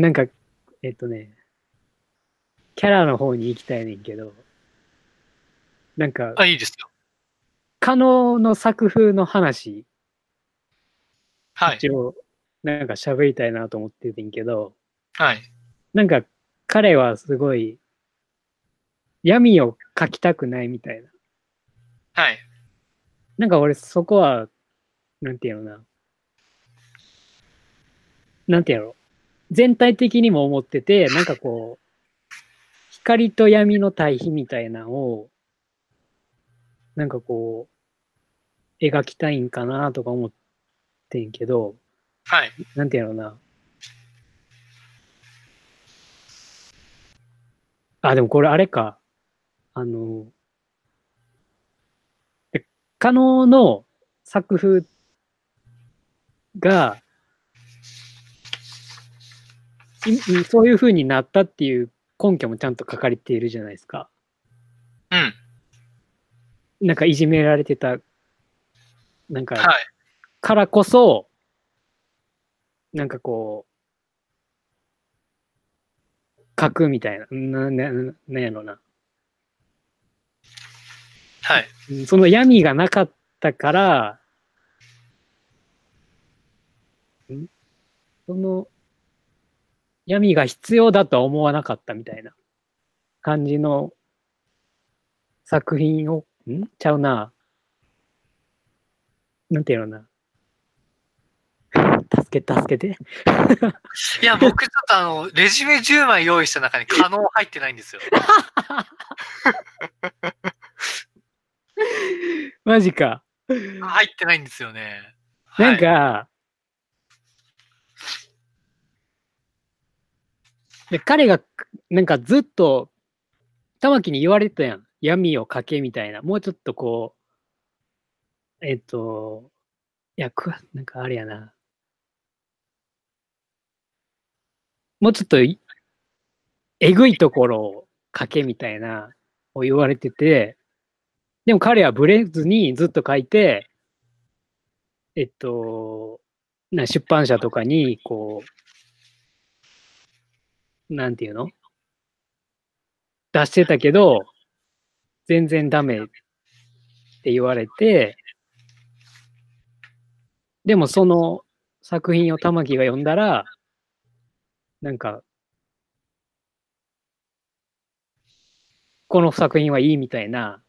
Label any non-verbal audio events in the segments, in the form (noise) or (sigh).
なんか、えっとね、キャラの方に行きたいねんけど、なんか、あ、いいですよ。可能の作風の話、はい。一応、なんか喋りたいなと思っててんけど、はい。なんか彼はすごい闇を描きたくないみたいな。はい。なんか俺そこは、なんていうのな。なんていうの全体的にも思ってて、(laughs) なんかこう、光と闇の対比みたいなのを、なんかこう、描きたいんかなとか思ってんけど、はい。なんていうのな。あ、でもこれあれか。あの、で可能の作風が、(laughs) そういう風になったっていう根拠もちゃんと書かれているじゃないですか。うん。なんかいじめられてた、なんか、はい。からこそ、なんかこう、書くみたいな、な、な、ななんやろな。はい。うんその闇がなかったから、ん？その闇が必要だとは思わなかったみたいな感じの作品を、ん？ちゃうな。なんていうのな。助け、助けて。いや、僕ちょっとあの、レジュメ10枚用意した中に可能入ってないんですよ。(laughs) マジか。入ってないんですよね。なんはい、か、で彼がなんかずっと玉木に言われてたやん。闇をかけみたいな。もうちょっとこう、えっと、いや、くなんかあれやな。もうちょっとえぐいところをかけみたいなを言われてて、でも彼はブレずにずっと書いて、えっと、な出版社とかに、こう、なんていうの？出してたけど、全然ダメって言われて、でもその作品を玉木が読んだら、なんか、この作品はいいみたいな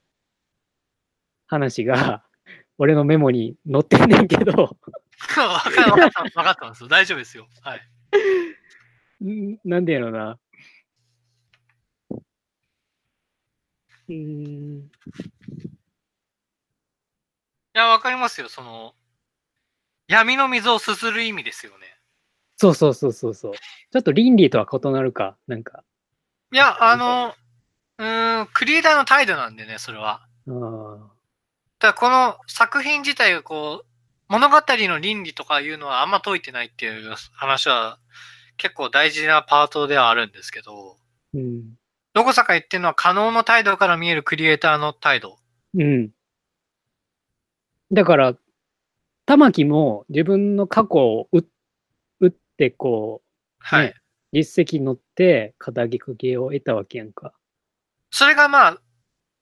話が、俺のメモに載ってんねんけど、(laughs) わかった、わかってます。大丈夫ですよ。はい。んなんでやろうな。うーん。いや、わかりますよ。その、闇の水をすする意味ですよね。そうそうそうそうそう。ちょっと倫理とは異なるか、なんか。いや、あの、うーん、クリエイターの態度なんでね、それは。あーただこの作品自体がこう、物語の倫理とかいうのはあんま解いてないっていう話は結構大事なパートではあるんですけど、うん。どこさか言ってるのは可能の態度から見えるクリエイターの態度。うん。だから、玉木も自分の過去を打打って、こはい。ね実績乗って、肩書きを得たわけやんか。それがまあ、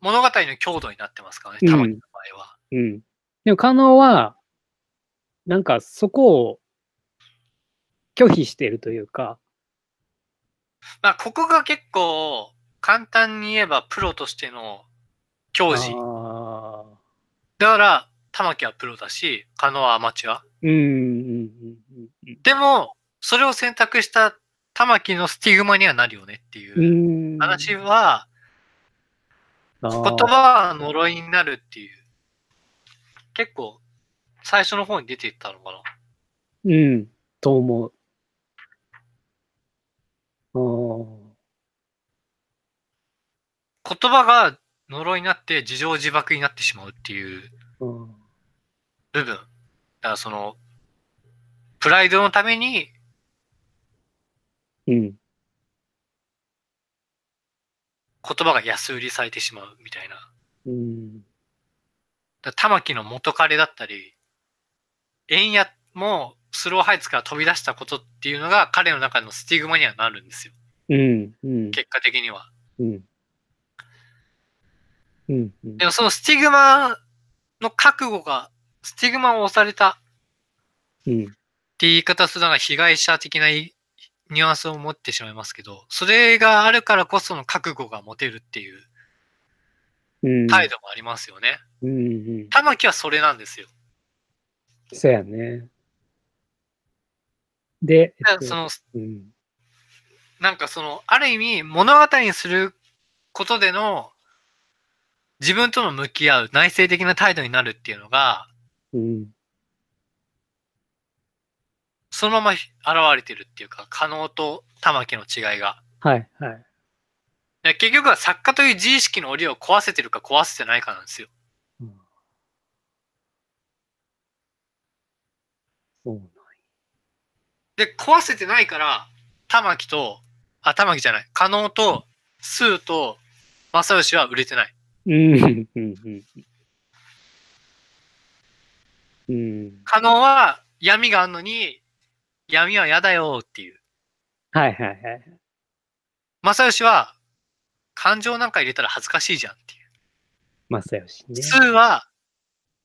物語の強度になってますからね、うん玉木の場合は。うん。でも、加納は、なんかそこを拒否してるというか、まあ、ここが結構、簡単に言えばプロとしての教示。ああ。だから、玉木はプロだし、加納はアマチュア。うん。でも、それを選択した玉木のスティグマにはなるよねっていう話は、言言葉は呪いになるっていう。結構、最初の方に出ていったのかな。うん、と思う。あー言葉が呪いになって自情自爆になってしまうっていううん部分。だからその、プライドのためにうん。言葉が安売りされてしまうみたいな。うん。だ玉木の元彼だったり、円屋もスローハイツから飛び出したことっていうのが彼の中のスティグマにはなるんですよ。うん。うん。結果的には。うん。うん。うんでもそのスティグマの覚悟が、スティグマを押されたうん。って言い方するのが被害者的なニュアンスを持ってしまいますけど、それがあるからこその覚悟が持てるっていううん。態度もありますよね。うん。うん。環はそれなんですよ。そうやね。で、えっとその、うん。なんかその、ある意味物語にすることでの自分との向き合う内省的な態度になるっていうのが、うん。そのまま現れてるっていうか、可能と玉木の違いが。はい、はい。で結局は作家という自意識の檻を壊せてるか壊せてないかなんですよ。うんそうなんで、壊せてないから、玉木と、あ、玉木じゃない、加納と、スーと、正義は売れてない。うん。うん。うん。うん。加納は闇があるのに、闇は嫌だよっていう。はい、はい、はい。正義は、感情なん。か入れたら恥ずかしいじゃん。っていう。正義ね。スーは、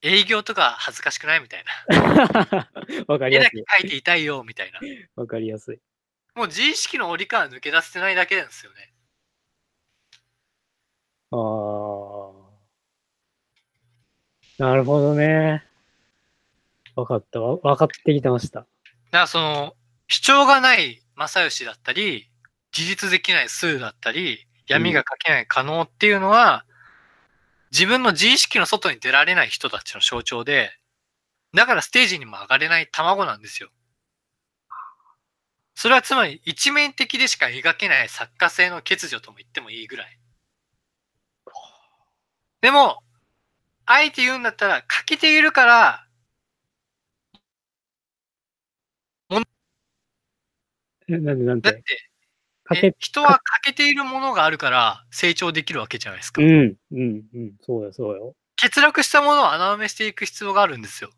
営業とか恥ずかしくないみたいな。わかり絵だけやすい。描いていたいよみたいな。わかりやすい。もう自意識の檻から抜け出せてないだけなん。ですよね。ああ。なるほどね。わかった。わわかってきてました。だからその、主張がない正義だったり、自立できないスーだったり、闇が描けない可能っていうのは、自分の自意識の外に出られない人たちの象徴で、だからステージにも上がれない卵なんですよ。それはつまり一面的でしか描けない作家性の欠如とも言ってもいいぐらい。でも、あえて言うんだったら、書けているから、えなんでなんだって人は欠けているものがあるから成長できるわけじゃないですか。うん、うん、うん。そうよ、そうよ。欠落したものを穴埋めしていく必要があるんですよ。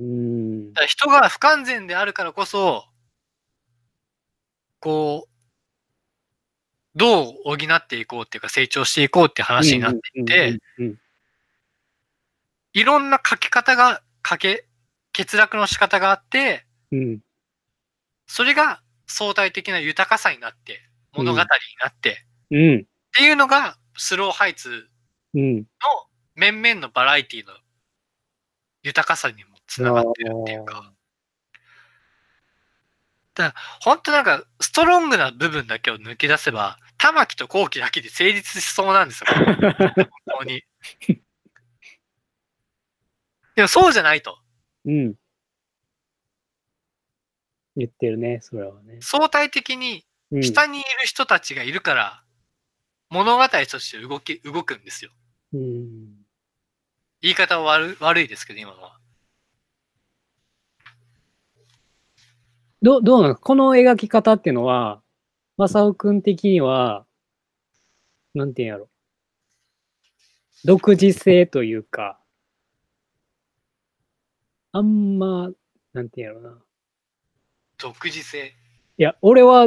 うんだ。から人が不完全であるからこそ、こう、どう補っていこうっていうか成長していこうって話になっていて、いろんな書き方が、書け、欠落の仕方があって、うん、うん。それが相対的な豊かさになって、物語になって、うん、っていうのがスローハイツうん。の面々のバラエティの豊かさにもつながってるっていうか、本当なんかストロングな部分だけを抜け出せば、玉木と後期だけで成立しそうなんですよ。(laughs) 本当に。でもそうじゃないと。うん。言ってるね、それはね。相対的にうん、下にいる人たちがいるから、物語として動き、動くんですよ。うん。言い方は悪悪いですけど、今のは。どどうなのこの描き方っていうのは、正雄くん的には、なんていうんやろ。独自性というか、あんま、なんていうんやろな。独自性？いや、俺は、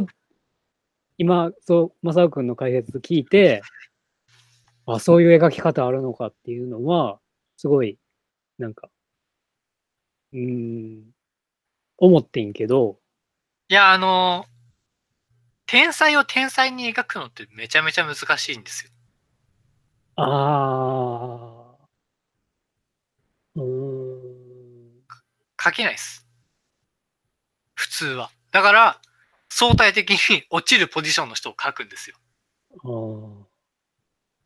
今、そう、正雄くんの解説聞いて、あ、そういう描き方あるのかっていうのは、すごい、なんか、うーん、思ってんけど、いや、あの天才を天才に描くのってめちゃめちゃ難しいんですよ。ああ、うーん、描けないです。普通は。だから、相対的に落ちるポジションの人を描くんですよ。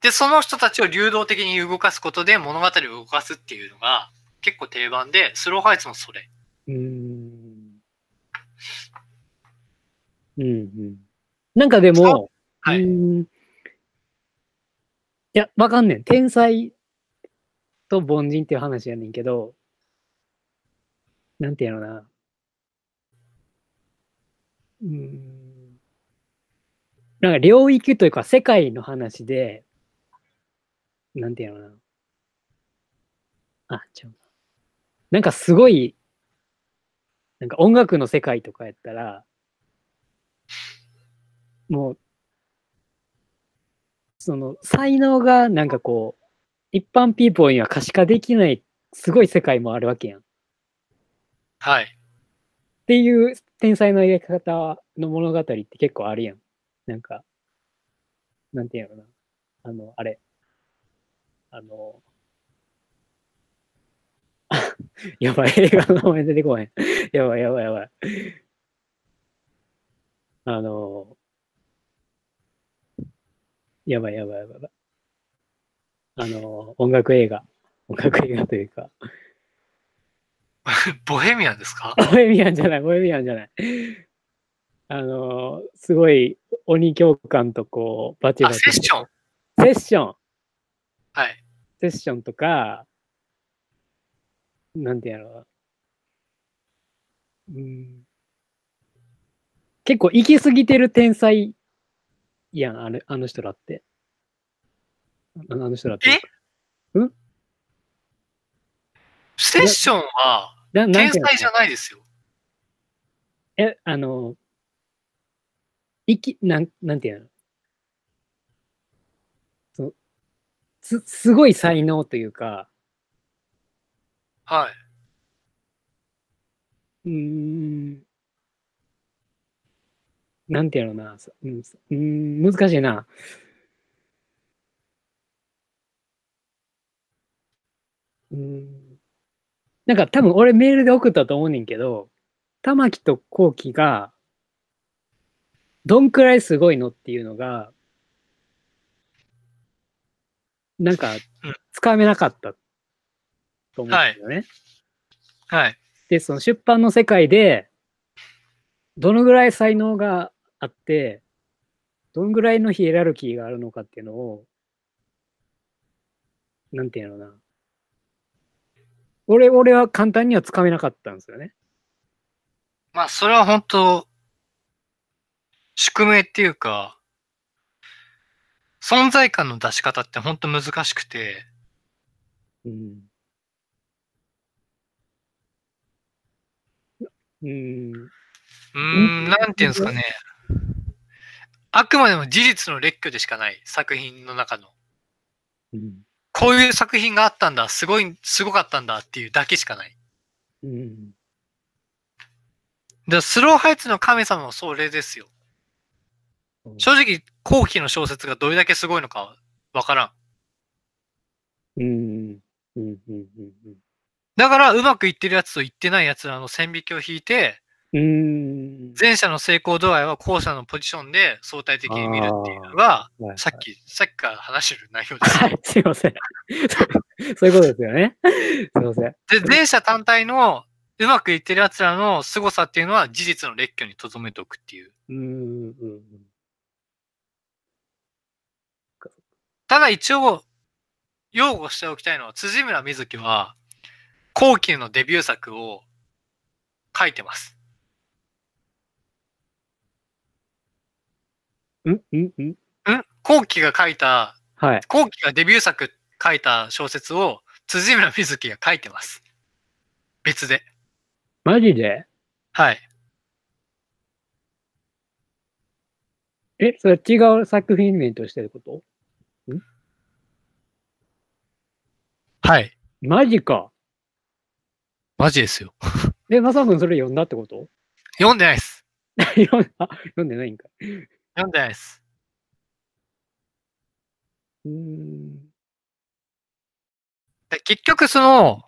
で、その人たちを流動的に動かすことで物語を動かすっていうのが結構定番で、スローハイツもそれ。うーん。うんうん。なんかでも、はいいや、わかんねん。天才と凡人っていう話やねんけど、なんていうのな。うーん。なんか領域というか世界の話で、なんていうのな。あ、ちゃうな。なんかすごいなんか音楽の世界とかやったら、もう、その才能がなんかこう、一般ピーポーには可視化できないすごい世界もあるわけやん。っはい。ていう天才の描き方の物語って結構あるやん。なんか、なんていうのかな。あの、あれ。あの、(laughs) やばい、映画の名前出てこへん。やばい、やばい、やばい。あの、やばい、やばい、やばい。あの、音楽映画。音楽映画というか、(laughs) ボヘミアンですか？ボヘミアンじゃない、ボヘミアンじゃない。あの、すごい鬼教官とこう、バチバあ、チ。セッション？セッション。はい。セッションとか、なんていうのうん。結構行き過ぎてる天才やん、あのあの人らって。ああの人らって。え？セッションは天才じゃないですよ。え、あの、いき、なん、なんていうの？そうす、すごい才能というか、はい。うーん、なんていうのな、そうん、難しいな。うーん、なんか多分俺メールで送ったと思うねんけど、玉木と後期が、どんくらいすごいのっていうのが、なんかうん、つかめなかったと思うんだよね。はい。で、その出版の世界で、どのぐらい才能があって、どのぐらいのヒエラルキーがあるのかっていうのを、なんていうのかな。俺、俺は簡単にはつかめなかったんですよね。まあ、それは本当宿命っていうか、存在感の出し方って本当難しくて、うん。うん。うーん、なんていうんですかね。あくまでも事実の列挙でしかない作品の中の。うん。こういう作品があったんだ、すごい、すごかったんだっていうだけしかない。うん。で、スローハイツの神様もそれですよ。正直、後期の小説がどれだけすごいのかわからん。うん。うん。うん。うん。だから、うまくいってるやつといってないやつらの線引きを引いて、うん。前者の成功度合いは後者のポジションで相対的に見るっていうのが、はいさっき、さっきから話してる内容です。はい、すいません。(laughs) そういうことですよね。すいません。で、前者単体のうまくいってる奴らの凄さっていうのは事実の列挙に留めておくっていう。うん。うん。ただ一応、擁護しておきたいのは、辻村瑞希は、後期のデビュー作を書いてます。ん？うん？うん？ん？後期が書いた、はい。後期がデビュー作書いた小説を辻村瑞希が書いてます。別で。マジで？はい。え、それ違う作品名としてってこと？はい。マジか。マジですよ。え、まさくんそれ読んだってこと？読んでないです。(laughs) 読んあ読んでないんか。読んでないです。うーん。で結局その、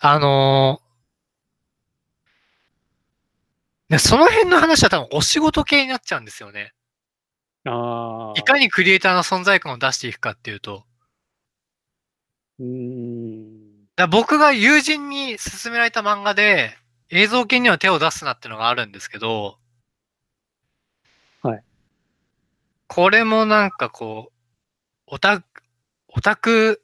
あのーでその辺の話は多分お仕事系になっちゃうんですよね。ああ。いかにクリエイターの存在感を出していくかっていうと。うーん。だ僕が友人に勧められた漫画で、映像系には手を出すなってのがあるんですけど、はい。これもなんかこう、オタク、オタク、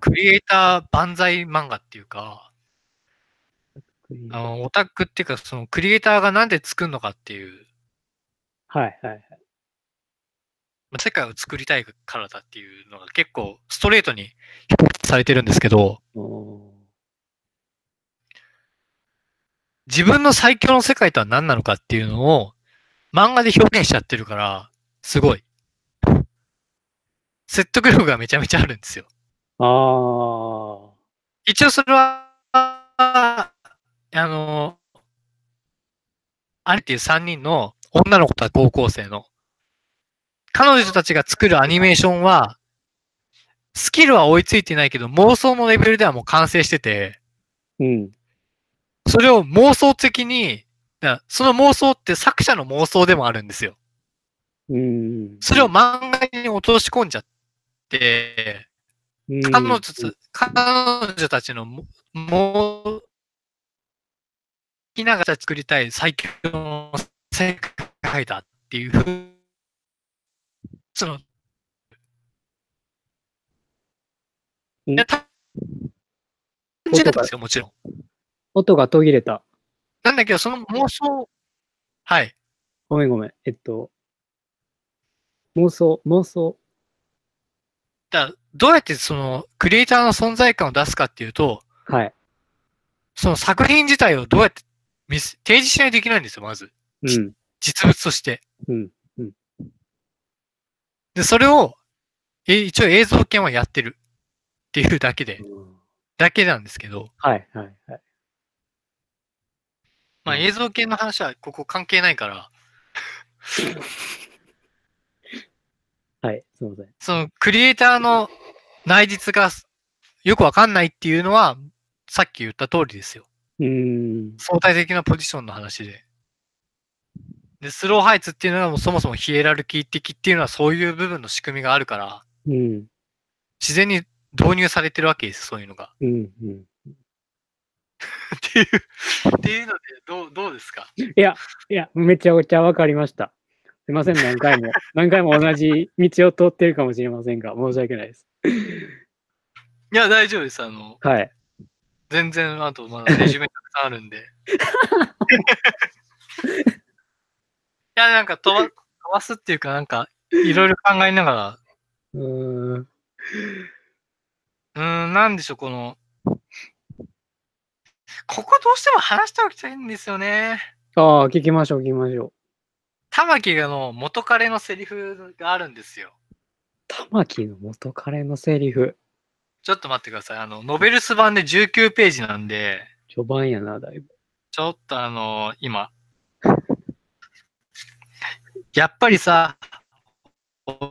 クリエイター万歳漫画っていうか、あの、オタクっていうか、そのクリエイターがなんで作るのかっていう、はいはいはい。まあ世界を作りたいからだっていうのが結構ストレートに表現されてるんですけど、お自分の最強の世界とは何なのかっていうのを漫画で表現しちゃってるから、すごい。説得力がめちゃめちゃあるんですよ。ああ。一応それは、あの、アニっていう3人の女の子と高校生の、彼女たちが作るアニメーションは、スキルは追いついてないけど、妄想のレベルではもう完成してて、うん。それを妄想的に、だその妄想って作者の妄想でもあるんですよ。うん。それを漫画に落とし込んじゃって、うん、彼女た彼女たちのも、もう、ひなが作りたい最強の世界だっていうふうその、うんいや、単純なんですよ、もちろん。音が途切れた。なんだけど、その妄想、はい。ごめんごめん。えっと、妄想、妄想。だどうやってその、クリエイターの存在感を出すかっていうと、はい。その作品自体をどうやって見せ提示しないといけないんですよ、まず。うん。実物として。うん。で、それを、え一応映像系はやってるっていうだけで、だけなんですけど、はい、はい、はい。まあ映像系の話はここ関係ないから、はい、すみません。そのクリエイターの内実がよくわかんないっていうのは、さっき言った通りですよ。うーん。相対的なポジションの話で。で、スローハイツっていうのはもうそもそもヒエラルキー的っていうのはそういう部分の仕組みがあるから、うん。自然に導入されてるわけです、そういうのが。うん。うん。っていう、っていうので、どう、どうですか？いや、めちゃくちゃわかりました。すいません、何回も。(laughs) 何回も同じ道を通ってるかもしれませんが、申し訳ないです。いや、大丈夫です。あの、はい。全然、あと、まだレジュメたくさんあるんで。(laughs) いや、なんか飛ば、飛ばすっていうか、なんか、いろいろ考えながら、うーん。うーん、なんでしょう、この、ここどうしても話しておきたいんですよね。ああ、聞きましょう、聞きましょう。玉木がの元彼のセリフがあるんですよ。玉木の元彼のセリフ。ちょっと待ってください。あの、ノベルス版で19ページなんで、序盤やな、だいぶ。ちょっとあの今。(laughs) やっぱりさ、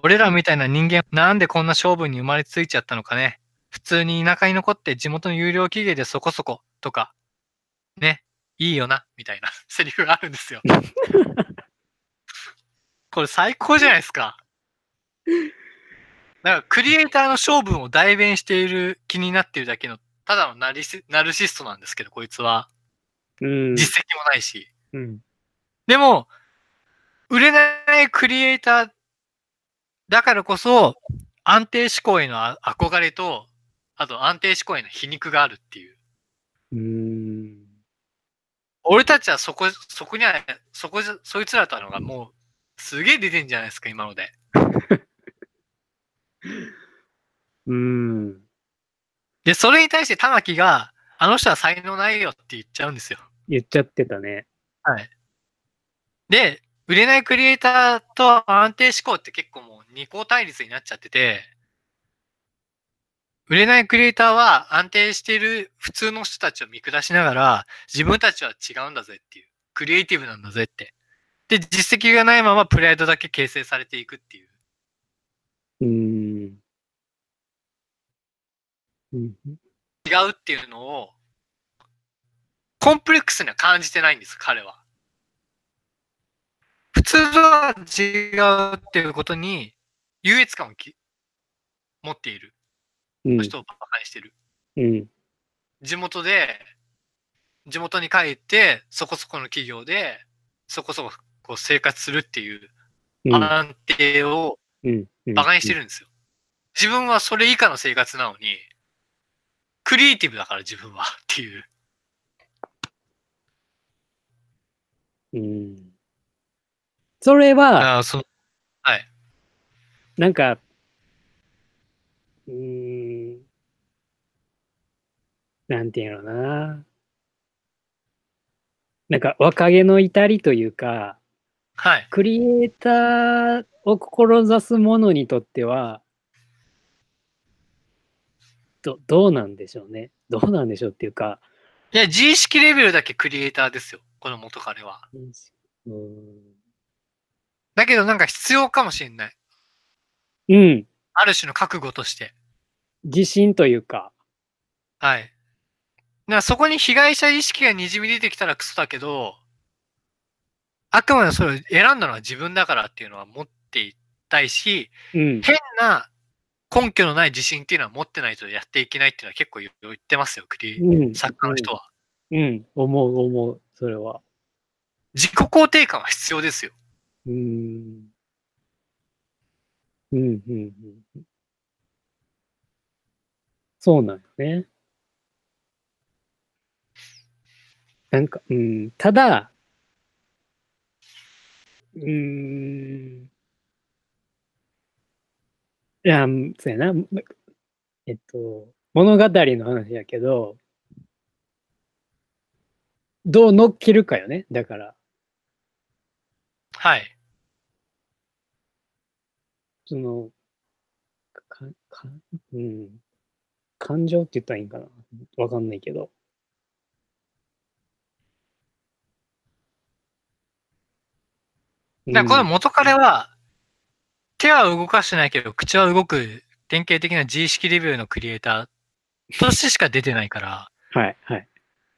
俺らみたいな人間、なんでこんな勝負に生まれついちゃったのかね。普通に田舎に残って地元の有料企業でそこそことか、ね、いいよな、みたいな (laughs) セリフがあるんですよ。(laughs) これ最高じゃないですか。なんかクリエイターの勝負を代弁している気になっているだけの、ただのナリシナルシストなんですけど、こいつは。うん。実績もないし。うん。でも、売れないクリエイターだからこそ、安定志向へのあ憧れと、あと安定志向への皮肉があるっていう。うーん。俺たちはそこ、そこには、そこそいつらとのがもう、すげえ出てんじゃないですか、今ので。(laughs) うーん。で、それに対して玉木が、あの人は才能ないよって言っちゃうんですよ。言っちゃってたね。はい。で、売れないクリエイターと安定志向って結構もう二項対立になっちゃってて、売れないクリエイターは安定している普通の人たちを見下しながら、自分たちは違うんだぜっていう。クリエイティブなんだぜって。で、実績がないままプライドだけ形成されていくっていう。うーん。うん。違うっていうのを、コンプレックスには感じてないんです、彼は。普通とは違うっていうことに、優越感をき持っているうん。人をバカにしてる。うん。地元で、地元に帰って、そこそこの企業で、そこそここう生活するっていううん。安定をうん。バカにしてるんですよ。自分はそれ以下の生活なのに、クリエイティブだから自分はっていう。うん。それは、ああ、その、はい。なんか、うーん。なんていうのな。なんか若気の至りというか、はい。クリエイターを志す者にとっては、どどうなんでしょうね。どうなんでしょうっていうか、いや、自意識レベルだけクリエイターですよ。この元彼は。うん。だけどなんか必要かもしれない。うん。ある種の覚悟として。自信というか、はい。だからそこに被害者意識が滲み出てきたらクソだけど、あくまでそれを選んだのは自分だからっていうのは持っていたいし、うん。変な根拠のない自信っていうのは持ってないとやっていけないっていうのは結構言ってますよ、クリうん。作家の人は。うん。思う、思う、それは。自己肯定感は必要ですよ。うん。うん、うん、うん。そうなんよね。なんか、うん、ただ、うーん、いや、そうやな、えっと、物語の話やけど、どう乗っけるかよね、だから。はい。その、か、か、うん。感情って言ったらいいんかなわかんないけど。だからこの元彼は、手は動かしてないけど、口は動く典型的な自意識レベルのクリエイターとしてしか出てないから、はい、はい。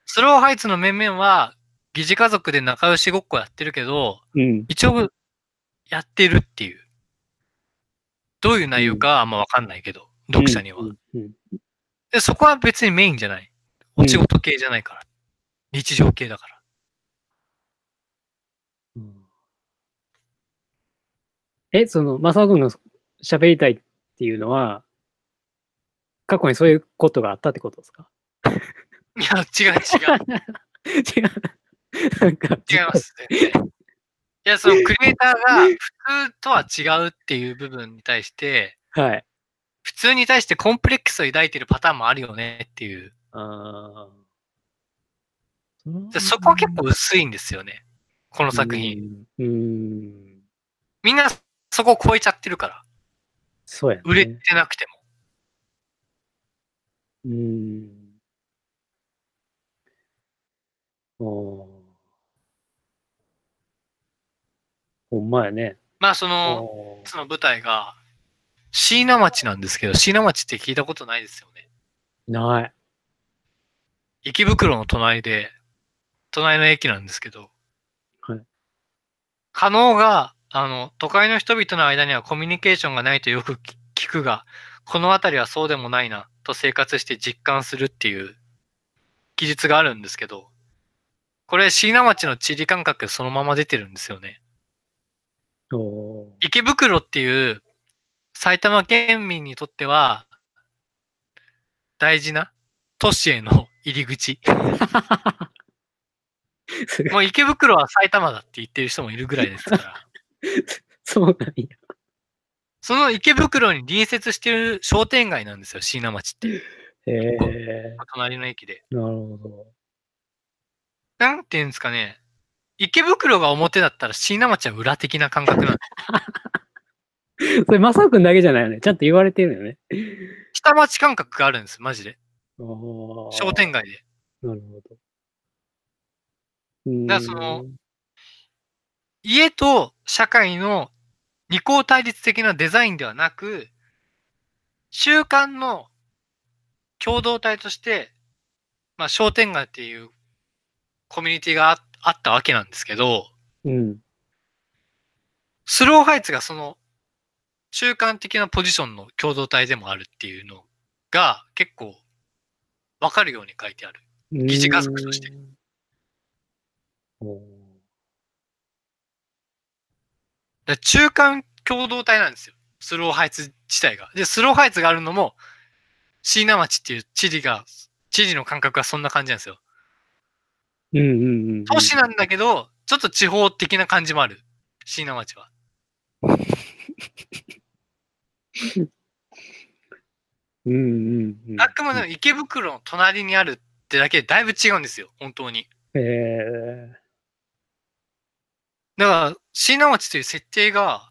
スローハイツの面々は、疑似家族で仲良しごっこやってるけど、うん。一応、やってるっていう。どういう内容かはあんまわかんないけど、読者には。うんうんでそこは別にメインじゃない。お仕事系じゃないから。日常系だから。うんえ、その、マサオ君の喋りたいっていうのは、過去にそういうことがあったってことですか？いや、違う違う。(laughs) 違う。なんか、違います。全然いや、そのクリエイターが普通とは違うっていう部分に対して、はい。普通に対してコンプレックスを抱いてるパターンもあるよねっていう。あでそこは結構薄いんですよね。この作品。。うん。うんみんなそこを超えちゃってるから。そうやね。売れてなくても。うん。おーほんまやね。まあその、その舞台が、椎名町なんですけど、椎名町って聞いたことないですよね。ない。池袋の隣で、隣の駅なんですけど、はい。可能が、あの、都会の人々の間にはコミュニケーションがないとよく聞くが、この辺りはそうでもないな、と生活して実感するっていう記述があるんですけど、これ椎名町の地理感覚そのまま出てるんですよね。池袋っていう埼玉県民にとっては大事な都市への入り口。(laughs) もう池袋は埼玉だって言ってる人もいるぐらいですから。(laughs) そうなんや。その池袋に隣接してる商店街なんですよ、椎名町って。へえ隣の駅で。なるほど。なんていうんですかね。池袋が表だったら椎名町は裏的な感覚なんです。(laughs) それ、マサオ君だけじゃないよね。ちゃんと言われてるよね。下町感覚があるんです、マジで。商商店街で。なるほど。うんだからその家と社会の二項対立的なデザインではなく、習慣の共同体として、まあ商店街っていうコミュニティがああったわけなんですけど、うん。スローハイツがその習慣的なポジションの共同体でもあるっていうのが結構わかるように書いてある。疑似家族としてうん。おーだから中間共同体なんですよ。スローハイツ自体が。で、スローハイツがあるのも、椎名町っていう地理が、地理の感覚がそんな感じなんですよ。うんうんうんうん。都市なんだけど、ちょっと地方的な感じもある。椎名町は。(laughs) うんうんうん。あくまでも池袋の隣にあるってだけでだいぶ違うんですよ。本当に。えだから、椎名町という設定が、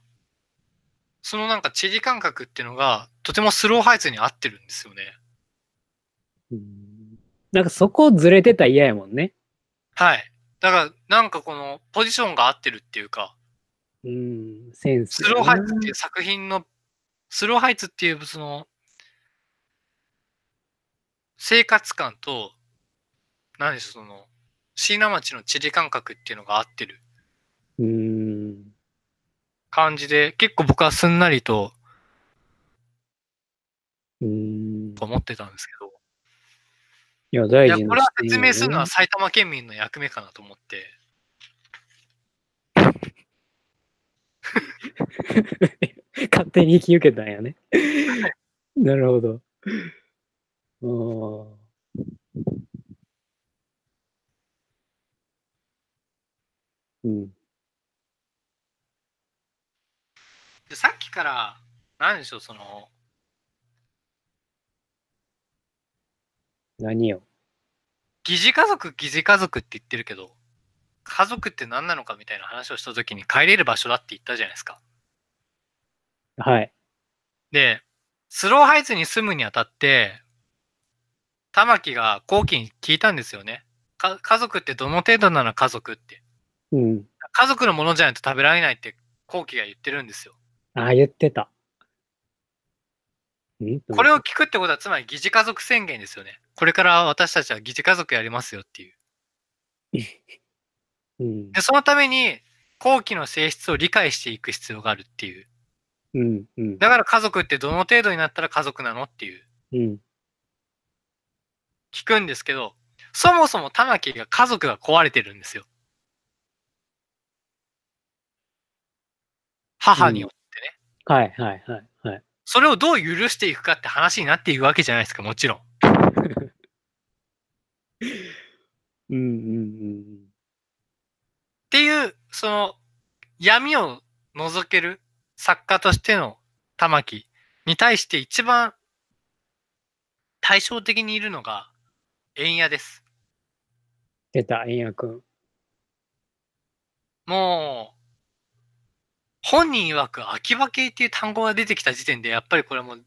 そのなんか地理感覚っていうのが、とてもスローハイツに合ってるんですよね。うんなんかそこずれてたら嫌やもんね。はい。だから、なんかこの、ポジションが合ってるっていうか、うん、センススやな。ローハイツっていう作品の、スローハイツっていうその、生活感と、何でしょう、その、椎名町の地理感覚っていうのが合ってるうん。感じで、結構僕はすんなりとうん。思ってたんですけど、いや、大いや、事なこれは説明するのは埼玉県民の役目かなと思って、(laughs) 勝手に引き受けたんやね。(laughs) なるほど。あーうん。でさっきから、何でしょう、その、何よ。疑似家族、疑似家族って言ってるけど、家族って何なのかみたいな話をした時に帰れる場所だって言ったじゃないですか。はい。で、スローハイツに住むにあたって、玉木が後期に聞いたんですよね。か家族ってどの程度なの家族って。うん。家族のものじゃないと食べられないって後期が言ってるんですよ。ああ、言ってた。ん？これを聞くってことはつまり疑似家族宣言ですよね。これから私たちは疑似家族やりますよっていう。(laughs) うん。で、そのために後期の性質を理解していく必要があるっていう。うん。うん。だから家族ってどの程度になったら家族なのっていう。うん。聞くんですけど、そもそも玉木が家族が壊れてるんですよ。母によっ。はい、はい、はい、はい。それをどう許していくかって話になっていくわけじゃないですか、もちろん。っうん、うん、ていう、その、闇を覗ける作家としての玉木に対して一番対照的にいるのが、円谷です。出た、円谷くん。もう、本人曰く秋葉系っていう単語が出てきた時点で、やっぱりこれもう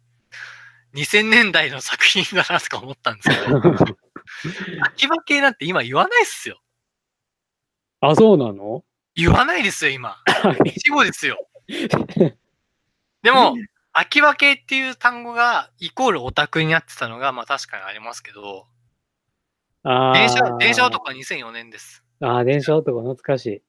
2000年代の作品だなとか思ったんですけど、(laughs) 秋葉系なんて今言わないっすよ。あ、そうなの？言わないですよ、今。(laughs) 死語ですよ。でも、秋葉系っていう単語がイコールオタクになってたのが、まあ確かにありますけど、あ電車、ー電車男は2004年です。あー、電車男懐かしい。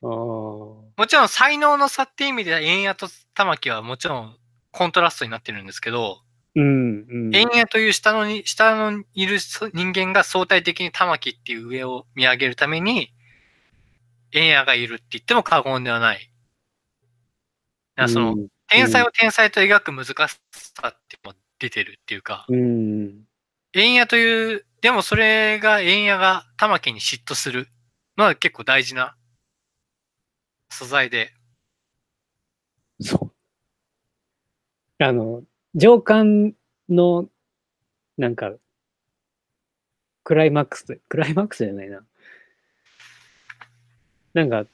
もちろん才能の差っていう意味では、円谷と玉木はもちろんコントラストになってるんですけど、うん、うん。円谷という下のに、下のいる人間が相対的に玉木っていう上を見上げるために、円谷がいるって言っても過言ではない。だからその、うん天才を天才と描く難しさっても出てるっていうか、うん。円谷という、でもそれが円谷が玉木に嫉妬するのは結構大事な素材で、そう。あの、上巻の、なんか、クライマックス、クライマックスじゃないな。なんか、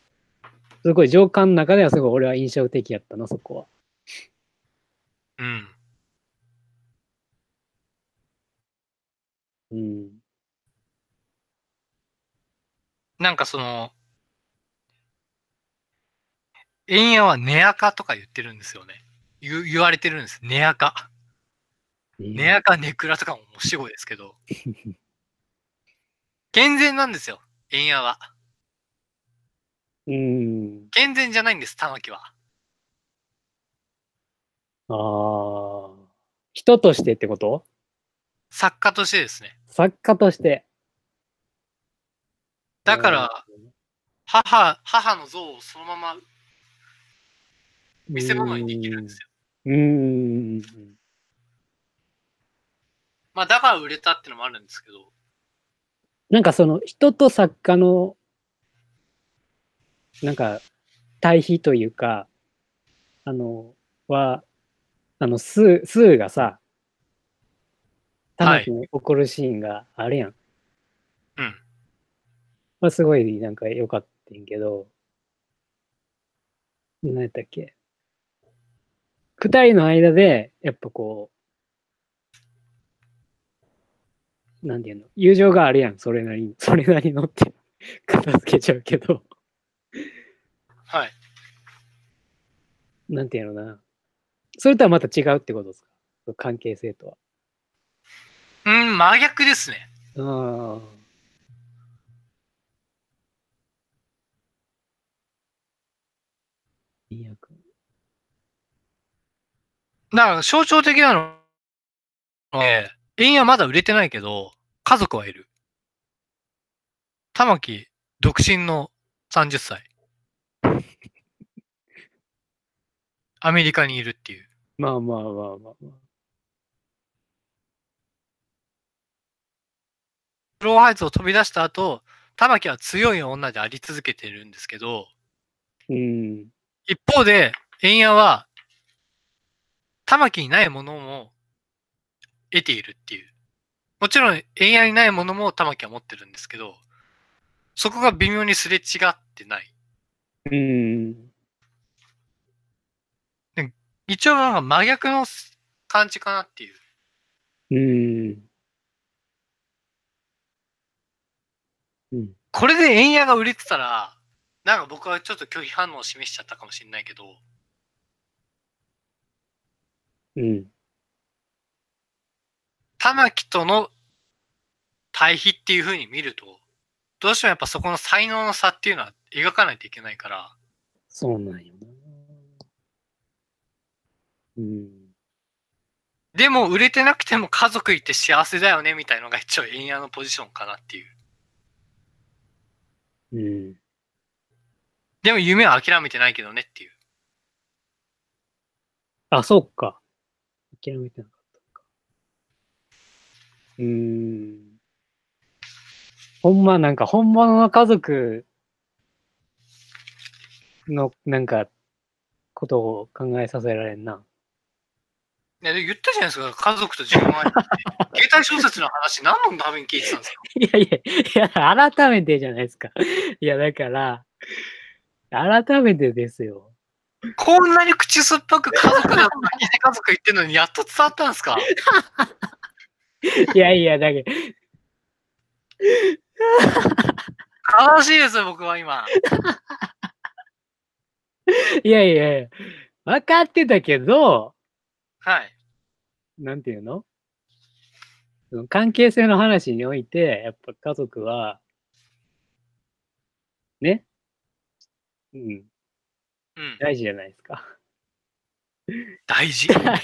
すごい上巻の中ではすごい俺は印象的やったな、そこは。うん。うん。なんかその、円谷はネアカとか言ってるんですよね。言う言われてるんです。ネアカ。ネアカネクラとかももう死語ですけど。(laughs) 健全なんですよ。円谷は。うん。健全じゃないんです、玉木は。ああ。人としてってこと？作家としてですね。作家として。だから、母、母の像をそのまま見せ物にできるんですよ。うん。うん。まあだから売れたってのもあるんですけど。なんかその人と作家の、なんか対比というか、あの、は、あの、スー、スーがさ、玉木に怒るシーンがあるやん。うん。まあ、すごいなんか良かったんやけど、何やったっけ？二人の間で、やっぱこう、なんていうの、友情があるやん、それなりに。(laughs) それなりのって、(laughs) 片付けちゃうけど、はい。なんていうのな。それとはまた違うってことですか？関係性とは。うん、真逆ですね。ああ。いいやくんだから象徴的なのは、えー、円はまだ売れてないけど、家族はいる。玉木、独身の30歳。アメリカにいるっていう。まあまあまあまあまあ。フローハイツを飛び出した後、玉木は強い女であり続けてるんですけど、うん。一方で、円谷は、玉木にないものも得ているっていう。もちろん、円谷にないものも玉木は持ってるんですけど、そこが微妙にすれ違ってない。うん。一応なんか真逆の感じかなっていう。うん。うん。これで円谷が売れてたら、なんか僕はちょっと拒否反応を示しちゃったかもしれないけど、うん。玉木との対比っていう風に見ると、どうしてもやっぱそこの才能の差っていうのは描かないといけないから、そうなんよな。うん。でも売れてなくても家族いて幸せだよねみたいのが一応円谷のポジションかなっていう。うん。でも夢は諦めてないけどねっていう。あ、そうか。諦めてなかったのか。うーん。ほんま、なんか本物の家族の、なんか、ことを考えさせられんな。ね、で言ったじゃないですか、家族と自分は。携帯小説の話何のために聞いてたんですか？(laughs) いやいや、いや、改めてじゃないですか。いや、だから、改めてですよ。こんなに口酸っぱく家族だとか家家族言ってんのにやっと伝わったんですか？(laughs) いやいや、だけど、悲しいですよ、僕は今。いやいやいや、分かってたけど、はい。なんていうの関係性の話において、やっぱ家族は、ね、うん、うん。大事じゃないですか。(laughs) 大事。